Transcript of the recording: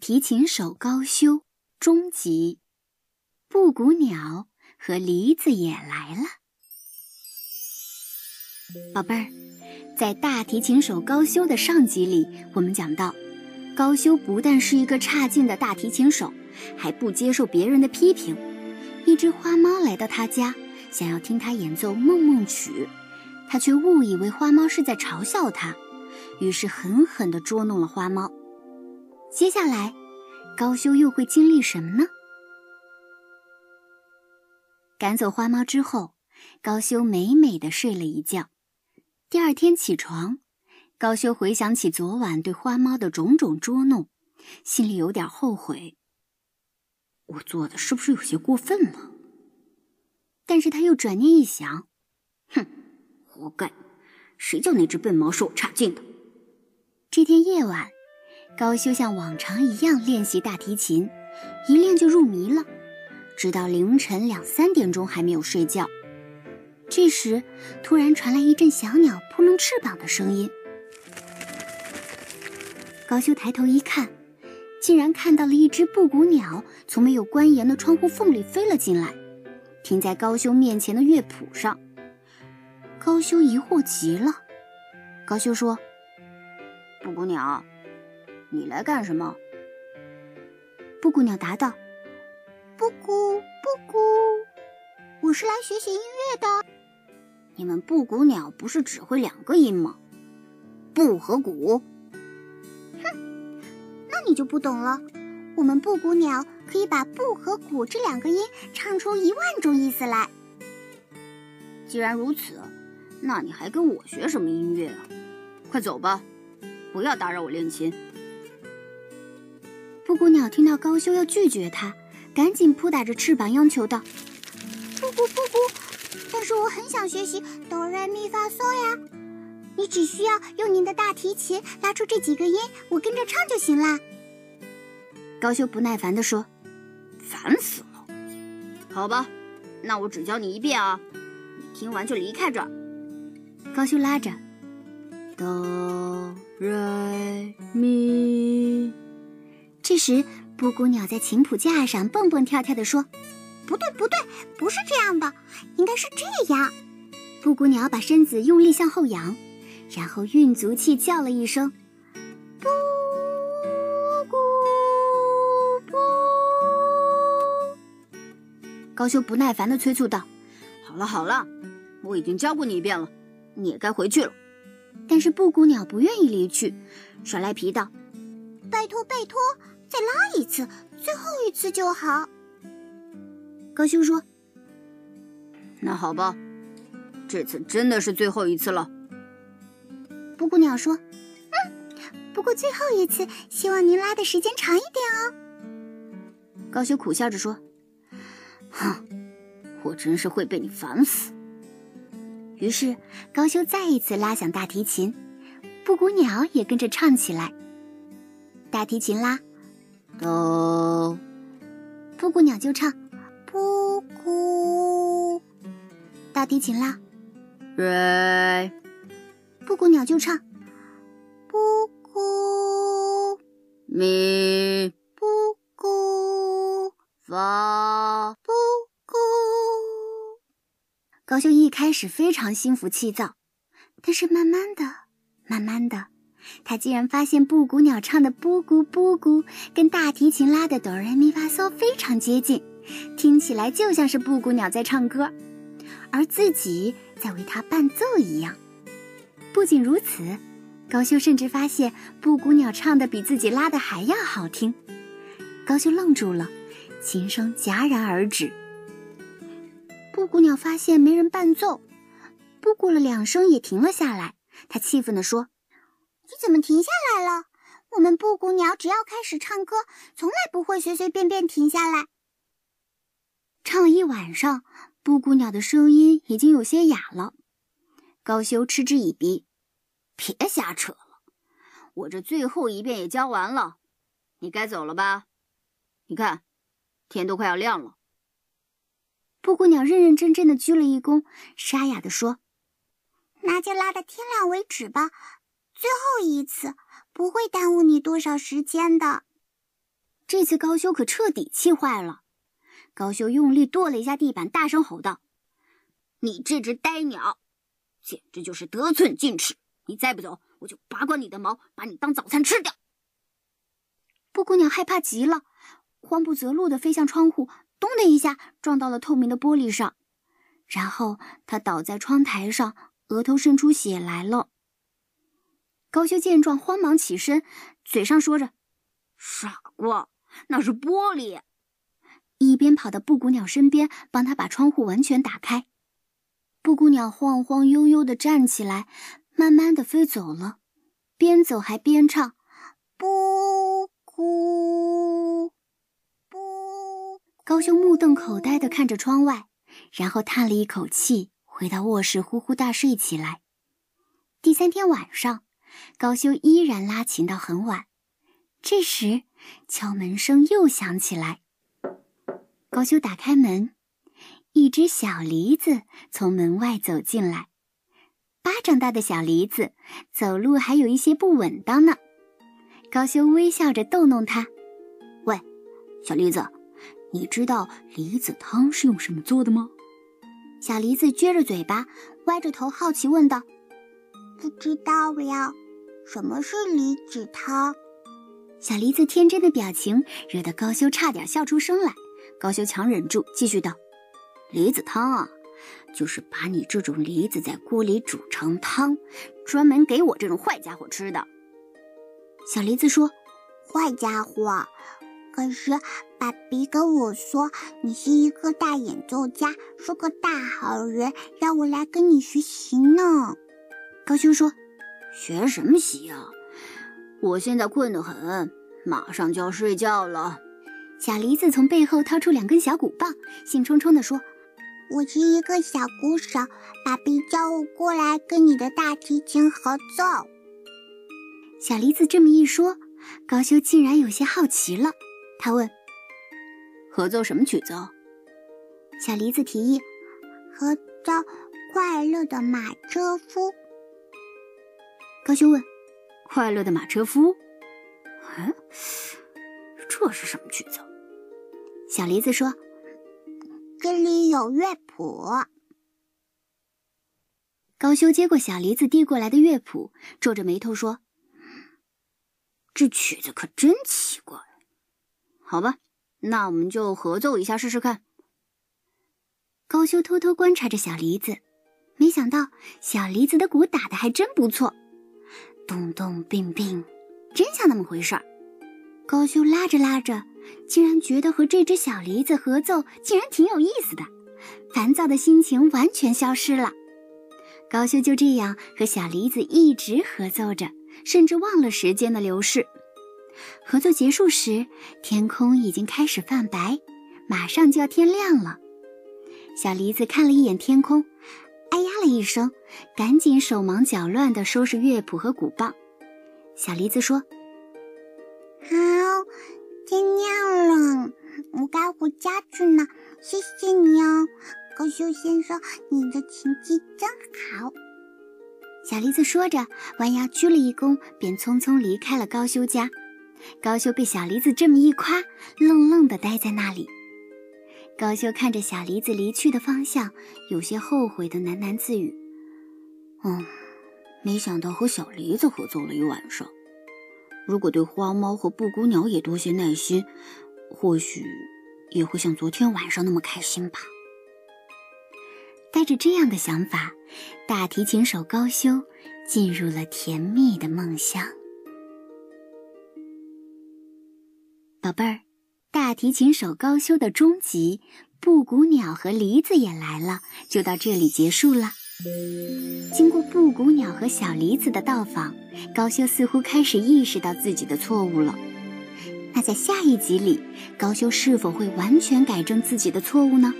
提琴手高修终极，布谷鸟和梨子也来了。宝贝儿，在大提琴手高修的上集里，我们讲到，高修不但是一个差劲的大提琴手，还不接受别人的批评。一只花猫来到他家，想要听他演奏梦梦曲，他却误以为花猫是在嘲笑他，于是狠狠地捉弄了花猫。接下来，高修又会经历什么呢？赶走花猫之后，高修美美的睡了一觉。第二天起床，高修回想起昨晚对花猫的种种捉弄，心里有点后悔。我做的是不是有些过分了？但是他又转念一想，哼，活该！谁叫那只笨猫说我差劲的？这天夜晚，高修像往常一样练习大提琴，一练就入迷了，直到凌晨两三点钟还没有睡觉。这时，突然传来一阵小鸟扑棱翅膀的声音。高修抬头一看，竟然看到了一只布谷鸟从没有关严的窗户缝里飞了进来，停在高修面前的乐谱上。高修疑惑极了。高修说：“布谷鸟，你来干什么？”布谷鸟答道：“布谷布谷，我是来学习音乐的。”你们布谷鸟不是只会两个音吗？布和谷。哼，那你就不懂了。我们布谷鸟可以把布和谷这两个音唱出一万种意思来。既然如此，那你还跟我学什么音乐啊？快走吧，不要打扰我练琴。布谷鸟听到高修要拒绝它，赶紧扑打着翅膀央求道：“布谷布谷。”但是我很想学习哆来咪发嗦呀，你只需要用您的大提琴拉出这几个音，我跟着唱就行啦。高修不耐烦地说：“烦死了！好吧，那我只教你一遍啊，你听完就离开这儿。”高修拉着哆来咪，这时布谷鸟在琴谱架上蹦蹦跳跳地说。不对，不对，不是这样的，应该是这样。布谷鸟把身子用力向后仰，然后运足气叫了一声：“布谷布。”高修不耐烦地催促道：“好了好了，我已经教过你一遍了，你也该回去了。”但是布谷鸟不愿意离去，耍赖皮道：“拜托拜托，再拉一次，最后一次就好。”高修说：“那好吧，这次真的是最后一次了。”布谷鸟说：“嗯，不过最后一次，希望您拉的时间长一点哦。”高修苦笑着说：“哼，我真是会被你烦死。”于是高修再一次拉响大提琴，布谷鸟也跟着唱起来。大提琴拉哆，布谷鸟就唱。布谷，大提琴啦，瑞，布谷鸟就唱，布谷咪，布谷发，布谷。高修一开始非常心浮气躁，但是慢慢的，慢慢的，他竟然发现布谷鸟唱的布谷布谷跟大提琴拉的哆来咪发嗦非常接近。听起来就像是布谷鸟在唱歌，而自己在为它伴奏一样。不仅如此，高修甚至发现布谷鸟唱的比自己拉的还要好听。高修愣住了，琴声戛然而止。布谷鸟发现没人伴奏，布谷了两声也停了下来。他气愤地说：“你怎么停下来了？我们布谷鸟只要开始唱歌，从来不会随随便便停下来。”唱了一晚上，布谷鸟的声音已经有些哑了。高修嗤之以鼻：“别瞎扯了，我这最后一遍也教完了，你该走了吧？你看，天都快要亮了。”布谷鸟认认真真的鞠了一躬，沙哑的说：“那就拉到天亮为止吧，最后一次，不会耽误你多少时间的。”这次高修可彻底气坏了。高修用力跺了一下地板，大声吼道：“你这只呆鸟，简直就是得寸进尺！你再不走，我就拔光你的毛，把你当早餐吃掉！”布谷鸟害怕极了，慌不择路的飞向窗户，咚的一下撞到了透明的玻璃上，然后它倒在窗台上，额头渗出血来了。高修见状，慌忙起身，嘴上说着：“傻瓜，那是玻璃。”一边跑到布谷鸟身边，帮他把窗户完全打开。布谷鸟晃晃悠悠的站起来，慢慢的飞走了，边走还边唱：“布谷布。”高修目瞪口呆的看着窗外，然后叹了一口气，回到卧室呼呼大睡起来。第三天晚上，高修依然拉琴到很晚。这时，敲门声又响起来。高修打开门，一只小梨子从门外走进来，巴掌大的小梨子，走路还有一些不稳当呢。高修微笑着逗弄它：“喂，小梨子，你知道梨子汤是用什么做的吗？”小梨子撅着嘴巴，歪着头，好奇问道：“不知道呀，什么是梨子汤？”小梨子天真的表情惹得高修差点笑出声来。高修强忍住，继续道：“梨子汤啊，就是把你这种梨子在锅里煮成汤，专门给我这种坏家伙吃的。”小梨子说：“坏家伙，可是爸比跟我说你是一个大演奏家，是个大好人，让我来跟你学习。”高修说：“学什么习呀？我现在困得很，马上就要睡觉了。”小梨子从背后掏出两根小鼓棒，兴冲冲地说：“我是一个小鼓手，爸比叫我过来跟你的大提琴合奏。”小梨子这么一说，高修竟然有些好奇了。他问：“合奏什么曲子？”小梨子提议：“合奏《快乐的马车夫》。”高修问：“快乐的马车夫？”嗯，这是什么曲子？小梨子说：“这里有乐谱。”高修接过小梨子递过来的乐谱，皱着眉头说：“这曲子可真奇怪。好吧，那我们就合奏一下试试看。”高修偷偷观察着小梨子，没想到小梨子的鼓打的还真不错，咚咚并并，真像那么回事儿。高修拉着拉着。竟然觉得和这只小梨子合奏竟然挺有意思的，烦躁的心情完全消失了。高修就这样和小梨子一直合奏着，甚至忘了时间的流逝。合奏结束时，天空已经开始泛白，马上就要天亮了。小梨子看了一眼天空，哎呀了一声，赶紧手忙脚乱地收拾乐谱和鼓棒。小梨子说：“好。”天亮了，我该回家去了。谢谢你哦，高修先生，你的琴技真好。小梨子说着，弯腰鞠了一躬，便匆匆离开了高修家。高修被小梨子这么一夸，愣愣地呆在那里。高修看着小梨子离去的方向，有些后悔的喃喃自语：“嗯，没想到和小梨子合作了一晚上。”如果对花猫和布谷鸟也多些耐心，或许也会像昨天晚上那么开心吧。带着这样的想法，大提琴手高修进入了甜蜜的梦乡。宝贝儿，大提琴手高修的终极布谷鸟和梨子也来了，就到这里结束了。经过布谷鸟和小梨子的到访，高修似乎开始意识到自己的错误了。那在下一集里，高修是否会完全改正自己的错误呢？